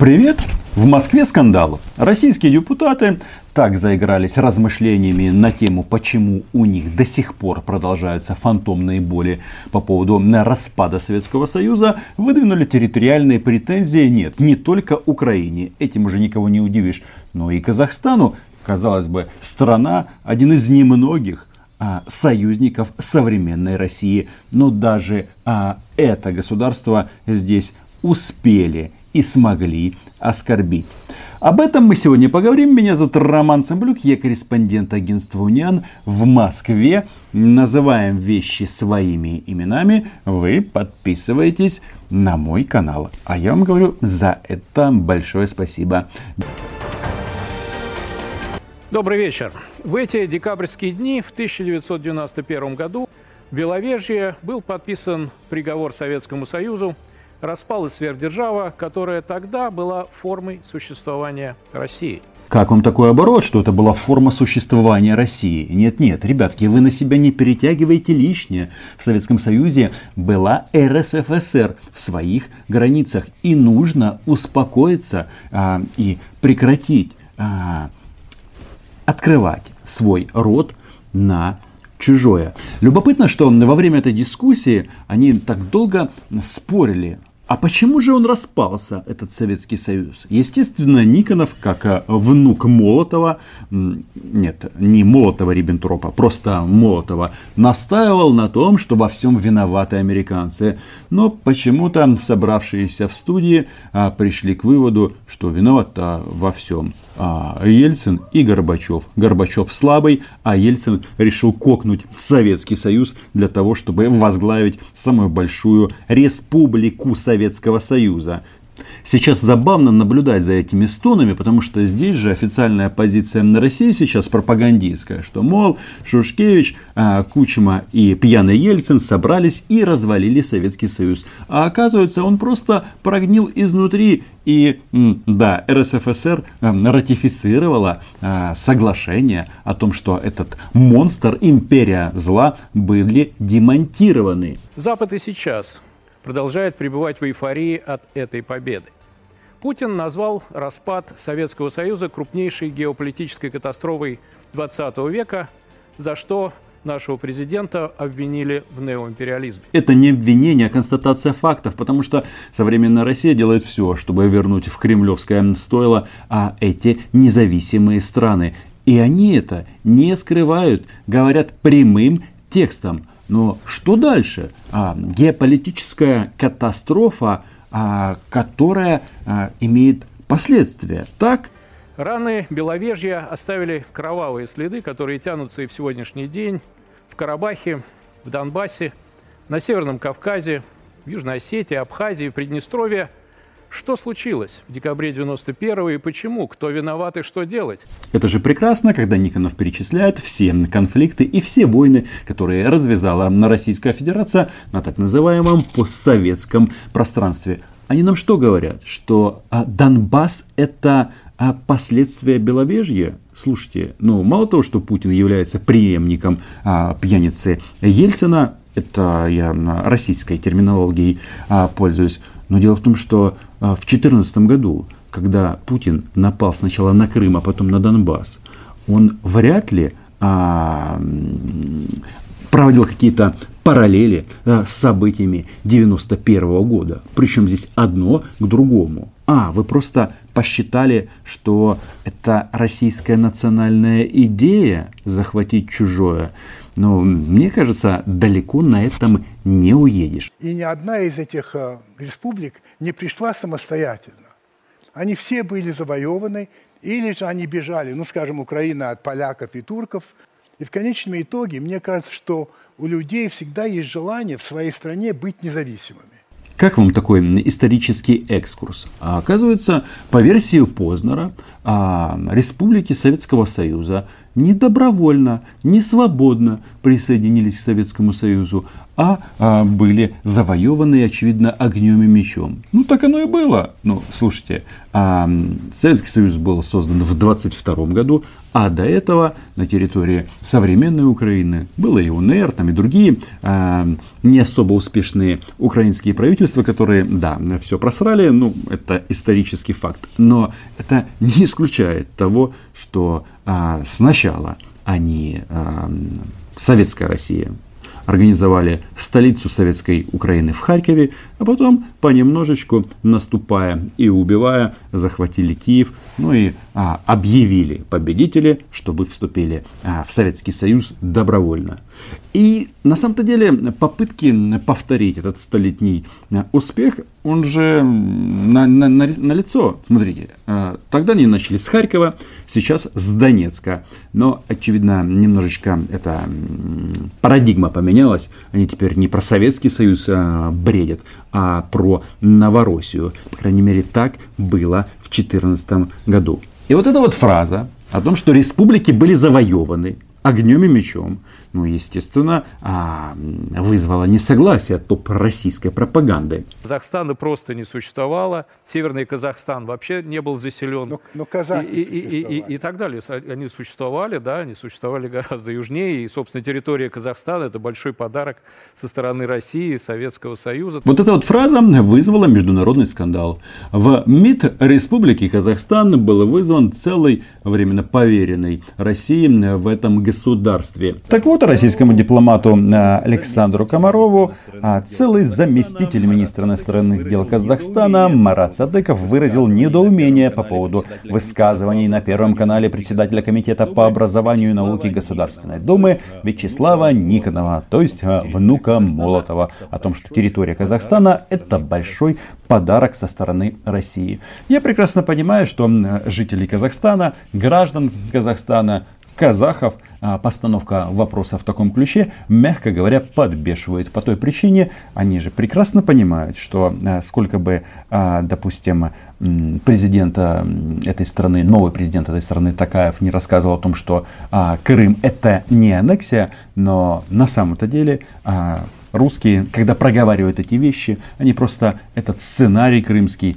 Привет! В Москве скандал. Российские депутаты так заигрались размышлениями на тему, почему у них до сих пор продолжаются фантомные боли по поводу распада Советского Союза, выдвинули территориальные претензии нет, не только Украине, этим уже никого не удивишь, но и Казахстану, казалось бы, страна, один из немногих, а, союзников современной России. Но даже а, это государство здесь успели и смогли оскорбить. Об этом мы сегодня поговорим. Меня зовут Роман Цымблюк, я корреспондент агентства Униан в Москве. Называем вещи своими именами. Вы подписываетесь на мой канал. А я вам говорю за это большое спасибо. Добрый вечер. В эти декабрьские дни в 1991 году в Беловежье был подписан приговор Советскому Союзу распалась сверхдержава, которая тогда была формой существования России. Как вам такой оборот, что это была форма существования России? Нет, нет, ребятки, вы на себя не перетягиваете лишнее. В Советском Союзе была РСФСР в своих границах. И нужно успокоиться а, и прекратить а, открывать свой рот на чужое. Любопытно, что во время этой дискуссии они так долго спорили а почему же он распался, этот Советский Союз? Естественно, Никонов, как э, внук Молотова, нет, не Молотова-Риббентропа, просто Молотова, настаивал на том, что во всем виноваты американцы. Но почему-то собравшиеся в студии а, пришли к выводу, что виноват во всем а, Ельцин и Горбачев. Горбачев слабый, а Ельцин решил кокнуть Советский Союз для того, чтобы возглавить самую большую республику Советского Союза. Сейчас забавно наблюдать за этими стонами, потому что здесь же официальная позиция на России сейчас пропагандистская, что, мол, Шушкевич, а, Кучма и пьяный Ельцин собрались и развалили Советский Союз. А оказывается, он просто прогнил изнутри. И да, РСФСР а, ратифицировала а, соглашение о том, что этот монстр, империя зла, были демонтированы. Запад и сейчас продолжает пребывать в эйфории от этой победы. Путин назвал распад Советского Союза крупнейшей геополитической катастрофой XX века, за что нашего президента обвинили в неоимпериализме. Это не обвинение, а констатация фактов, потому что современная Россия делает все, чтобы вернуть в кремлевское стойло а эти независимые страны. И они это не скрывают, говорят прямым текстом. Но что дальше? А, геополитическая катастрофа, а, которая а, имеет последствия. Так? Раны Беловежья оставили кровавые следы, которые тянутся и в сегодняшний день в Карабахе, в Донбассе, на Северном Кавказе, в Южной Осетии, Абхазии, Приднестровье – что случилось в декабре 91 и почему? Кто виноват и что делать? Это же прекрасно, когда Никонов перечисляет все конфликты и все войны, которые развязала на Российская Федерация на так называемом постсоветском пространстве. Они нам что говорят? Что а, Донбасс это а, последствия Беловежья? Слушайте, ну мало того, что Путин является преемником а, пьяницы Ельцина, это я российской терминологией а, пользуюсь, но дело в том, что а, в 2014 году, когда Путин напал сначала на Крым, а потом на Донбасс, он вряд ли а, проводил какие-то параллели а, с событиями 91 года. Причем здесь одно к другому. А, вы просто посчитали, что это российская национальная идея захватить чужое. Но мне кажется, далеко на этом не уедешь. И ни одна из этих э, республик не пришла самостоятельно. Они все были завоеваны, или же они бежали, ну, скажем, Украина от поляков и турков. И в конечном итоге, мне кажется, что у людей всегда есть желание в своей стране быть независимыми. Как вам такой исторический экскурс? А, оказывается, по версии Познера, а, республики Советского Союза не добровольно, не свободно присоединились к Советскому Союзу, а, а были завоеваны, очевидно, огнем и мечом. Ну, так оно и было. Ну, слушайте, а, Советский Союз был создан в 22 году, а до этого на территории современной Украины было и УНР, там и другие э, не особо успешные украинские правительства, которые, да, все просрали, ну, это исторический факт. Но это не исключает того, что э, сначала они, э, советская Россия, организовали столицу советской Украины в Харькове, а потом понемножечку, наступая и убивая, захватили Киев, ну и а, объявили победители, что вы вступили а, в Советский Союз добровольно. И на самом-то деле попытки повторить этот столетний а, успех, он же на, на, на, на лицо. Смотрите, а, тогда они начали с Харькова, сейчас с Донецка. Но, очевидно, немножечко эта парадигма поменялась. Они теперь не про Советский Союз а, бредят, а про Новороссию. По крайней мере, так было в 2014 году. И вот эта вот фраза о том, что республики были завоеваны огнем и мечом, ну, естественно, а, вызвало несогласие топ российской пропаганды. Казахстана просто не существовало, Северный Казахстан вообще не был заселен. Но, но казахи и, и, и, и, и так далее. Они существовали, да, они существовали гораздо южнее, и, собственно, территория Казахстана – это большой подарок со стороны России, Советского Союза. Вот эта вот фраза вызвала международный скандал. В МИД Республики Казахстан был вызван целый временно поверенный России в этом государстве. Так вот, российскому дипломату э, Александру Комарову а целый заместитель министра иностранных дел Казахстана Марат Садыков выразил недоумение по поводу высказываний на Первом канале председателя Комитета по образованию и науке Государственной Думы Вячеслава Никонова, то есть э, внука Молотова, о том, что территория Казахстана – это большой подарок со стороны России. Я прекрасно понимаю, что жители Казахстана, граждан Казахстана, казахов постановка вопроса в таком ключе, мягко говоря, подбешивает. По той причине, они же прекрасно понимают, что а, сколько бы, а, допустим, президента этой страны, новый президент этой страны Такаев не рассказывал о том, что Крым это не аннексия, но на самом-то деле русские, когда проговаривают эти вещи, они просто этот сценарий крымский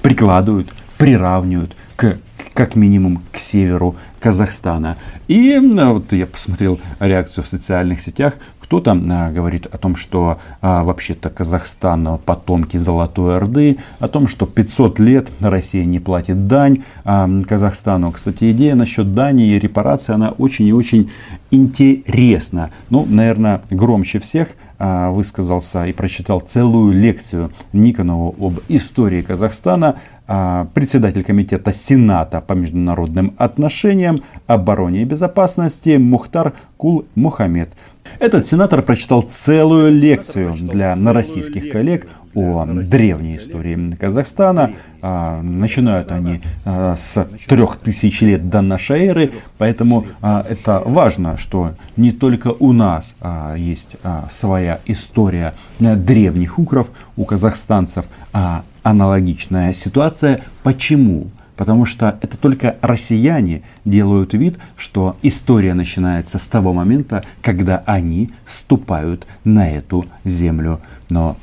прикладывают, приравнивают к как минимум к северу Казахстана. И вот я посмотрел реакцию в социальных сетях. Кто-то а, говорит о том, что а, вообще-то Казахстан потомки Золотой Орды, о том, что 500 лет Россия не платит дань а, Казахстану. Кстати, идея насчет дани и репарации, она очень и очень интересна. Ну, наверное, громче всех а, высказался и прочитал целую лекцию Никонову об истории Казахстана а, председатель комитета Сената по международным отношениям, обороне и безопасности Мухтар Кул Мухаммед. Этот сенатор прочитал целую лекцию для российских коллег о древней истории Казахстана. А, начинают они а, с трех тысяч лет до нашей эры, поэтому это важно, что не только у нас есть своя история древних укров, у казахстанцев, а аналогичная ситуация. Почему? Потому что это только россияне делают вид, что история начинается с того момента, когда они ступают на эту землю. Но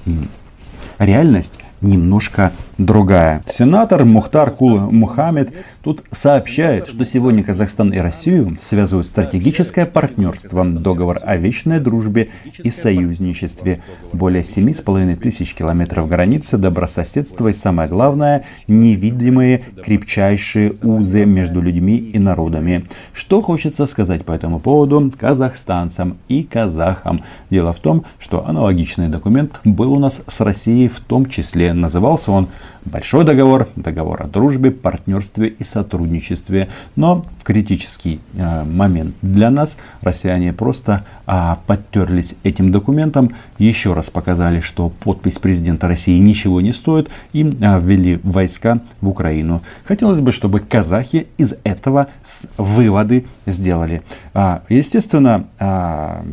реальность немножко другая. Сенатор Мухтар Кул Мухаммед тут сообщает, что сегодня Казахстан и Россию связывают стратегическое партнерство, договор о вечной дружбе и союзничестве, более 7,5 тысяч километров границы, добрососедства и, самое главное, невидимые крепчайшие узы между людьми и народами. Что хочется сказать по этому поводу казахстанцам и казахам? Дело в том, что аналогичный документ был у нас с Россией в том числе. Назывался он Большой договор, договор о дружбе, партнерстве и сотрудничестве. Но в критический э, момент для нас россияне просто э, подтерлись этим документом, еще раз показали, что подпись президента России ничего не стоит и э, ввели войска в Украину. Хотелось бы, чтобы казахи из этого выводы сделали. А, естественно, а,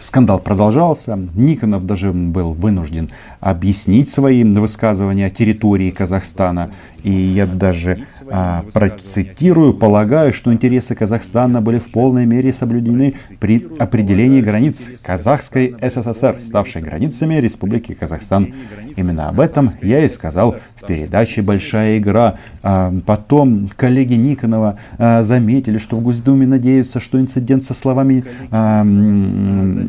скандал продолжался. Никонов даже был вынужден объяснить свои высказывания. Территория территории Казахстана. И я даже а, процитирую, полагаю, что интересы Казахстана были в полной мере соблюдены при определении границ Казахской СССР, ставшей границами Республики Казахстан. Именно об этом я и сказал в передаче «Большая игра». А, потом коллеги Никонова а, заметили, что в Госдуме надеются, что инцидент со словами а,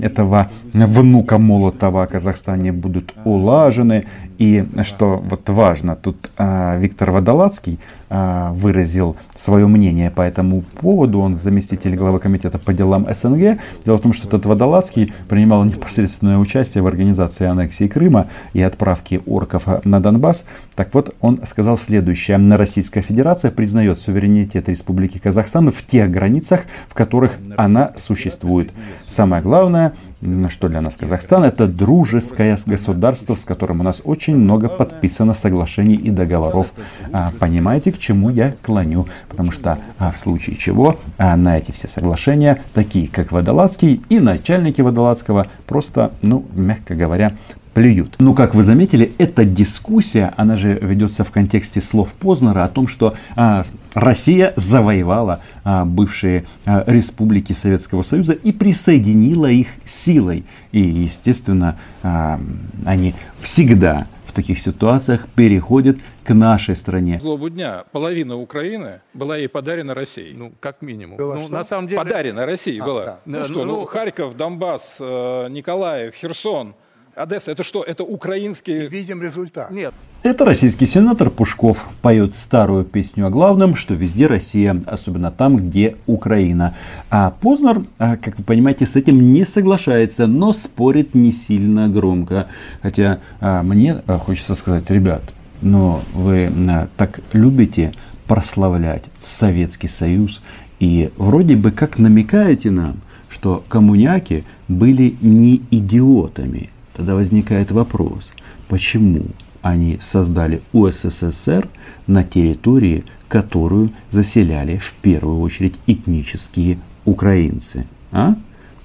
этого внука Молотова о Казахстане будут улажены. И что вот важно, тут Виктор Водолацкий выразил свое мнение по этому поводу. Он заместитель главы комитета по делам СНГ. Дело в том, что этот Водолацкий принимал непосредственное участие в организации аннексии Крыма и отправки орков на Донбасс. Так вот, он сказал следующее. Российская Федерация признает суверенитет Республики Казахстан в тех границах, в которых она существует. Самое главное, что для нас Казахстан, это дружеское государство, с которым у нас очень много подписано соглашений и договоров. А, понимаете, к чему я клоню? Потому что а, в случае чего а, на эти все соглашения, такие как Водолазский и начальники Водолазского, просто, ну, мягко говоря, плюют. Ну, как вы заметили, эта дискуссия, она же ведется в контексте слов Познера о том, что а, Россия завоевала а, бывшие а, республики Советского Союза и присоединила их силой. И, естественно, а, они всегда в таких ситуациях переходят к нашей стране. Злобу дня половина Украины была ей подарена Россией. Ну, как минимум. Было ну, что? на самом деле... Подарена Россией А, была. да. Ну, Да, что, ну, ну, Харьков, Донбасс, э, Николаев, Херсон, Одесса, это что? Это украинские... Видим результат. Нет, Это российский сенатор Пушков поет старую песню о главном, что везде Россия, особенно там, где Украина. А Познер, а, как вы понимаете, с этим не соглашается, но спорит не сильно громко. Хотя а, мне а, хочется сказать, ребят, но вы так любите прославлять Советский Союз и вроде бы как намекаете нам, что коммуняки были не идиотами. Тогда возникает вопрос, почему они создали УССР на территории, которую заселяли в первую очередь этнические украинцы. А?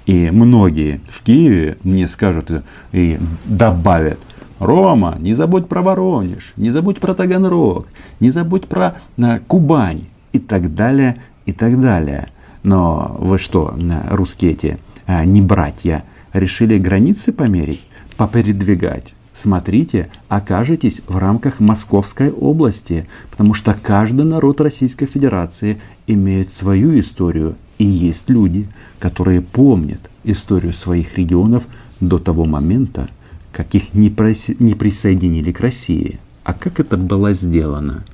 И многие в Киеве мне скажут и- добавят, Рома, не забудь про Воронеж, не забудь про Таганрог, не забудь про а, Кубань и так далее, и так далее. Но вы что, а, русские эти а, не братья, решили границы померить, попередвигать? Смотрите, окажетесь в рамках Московской области, потому что каждый народ Российской Федерации имеет свою историю, и есть люди, которые помнят историю своих регионов до того момента, как их не, проси- не присоединили к России. А как это было сделано?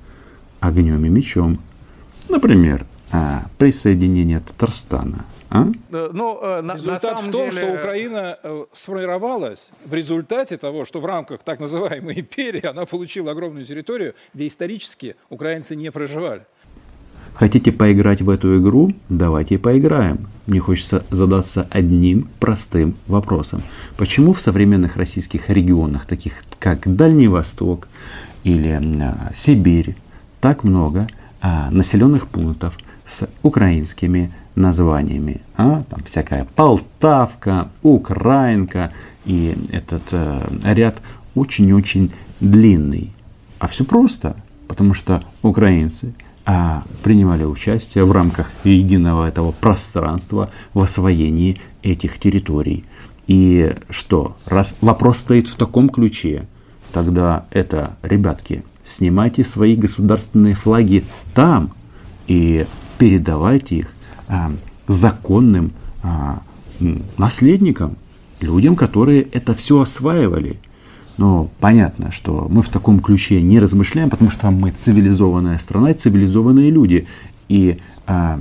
Огнем и мечом. Например, а, присоединение Татарстана. А? э, ну, э, на, на Результат самом в том, деле... что Украина э, сформировалась в результате того, что в рамках так называемой империи она получила огромную территорию, где исторически украинцы не проживали. Хотите поиграть в эту игру? Давайте поиграем. Мне хочется задаться одним простым вопросом. Почему в современных российских регионах, таких как Дальний Восток или а, Сибирь, так много а, населенных пунктов с украинскими названиями? А? Там всякая Полтавка, Украинка и этот э, ряд очень-очень длинный. А все просто, потому что украинцы а, принимали участие в рамках единого этого пространства в освоении этих территорий. И что, раз вопрос стоит в таком ключе, тогда это, ребятки, снимайте свои государственные флаги там и передавайте их законным а, наследникам, людям, которые это все осваивали. Но понятно, что мы в таком ключе не размышляем, потому что мы цивилизованная страна цивилизованные люди. И а,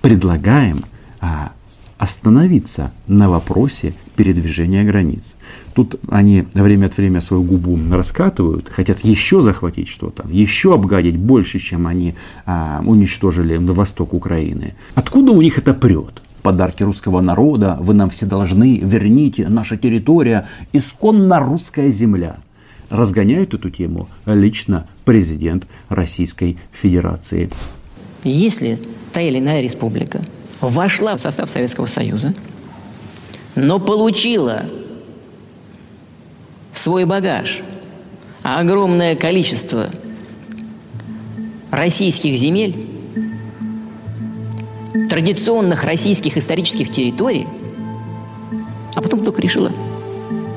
предлагаем а, остановиться на вопросе передвижения границ. Тут они время от времени свою губу раскатывают, хотят еще захватить что-то, еще обгадить больше, чем они а, уничтожили на восток Украины. Откуда у них это прет? Подарки русского народа, вы нам все должны, верните, наша территория, исконно русская земля. Разгоняет эту тему лично президент Российской Федерации. Если та или иная республика вошла в состав Советского Союза, но получила в свой багаж огромное количество российских земель, традиционных российских исторических территорий, а потом только решила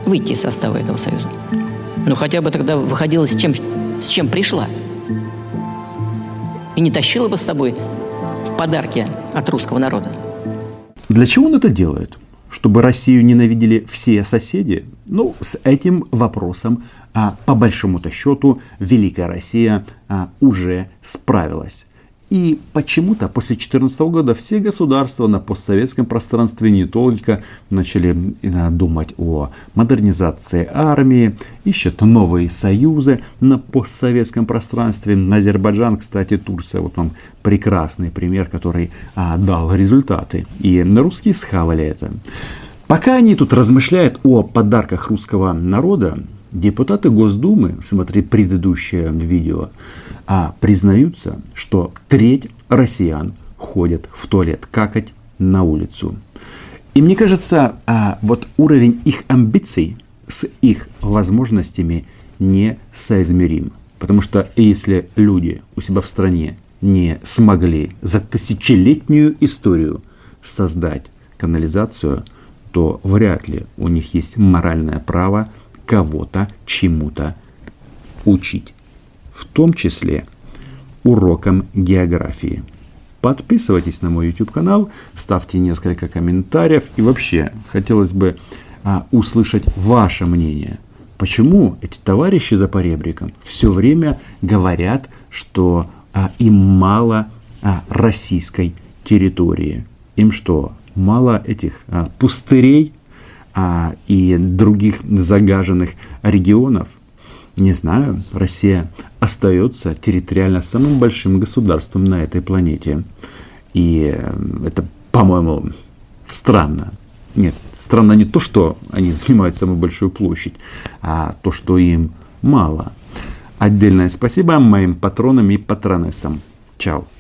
выйти из состава этого союза. Ну, хотя бы тогда выходила с чем, с чем пришла. И не тащила бы с собой подарки от русского народа. Для чего он это делает? Чтобы Россию ненавидели все соседи? Ну, с этим вопросом, а, по большому-то счету, Великая Россия а, уже справилась. И почему-то после 2014 года все государства на постсоветском пространстве не только начали э, думать о модернизации армии, ищут новые союзы на постсоветском пространстве. Азербайджан, кстати, Турция, вот вам прекрасный пример, который а, дал результаты. И русские схавали это. Пока они тут размышляют о подарках русского народа, депутаты Госдумы, смотри предыдущее видео, а признаются, что треть россиян ходят в туалет какать на улицу. И мне кажется, а, вот уровень их амбиций с их возможностями не соизмерим. Потому что если люди у себя в стране не смогли за тысячелетнюю историю создать канализацию, то вряд ли у них есть моральное право кого-то чему-то учить в том числе урокам географии. Подписывайтесь на мой YouTube канал, ставьте несколько комментариев и вообще хотелось бы а, услышать ваше мнение. Почему эти товарищи за поребриком все время говорят, что а, им мало а, российской территории? Им что, мало этих а, пустырей а, и других загаженных регионов? Не знаю, Россия остается территориально самым большим государством на этой планете. И э, это, по-моему, странно. Нет, странно не то, что они занимают самую большую площадь, а то, что им мало. Отдельное спасибо моим патронам и патронессам. Чао.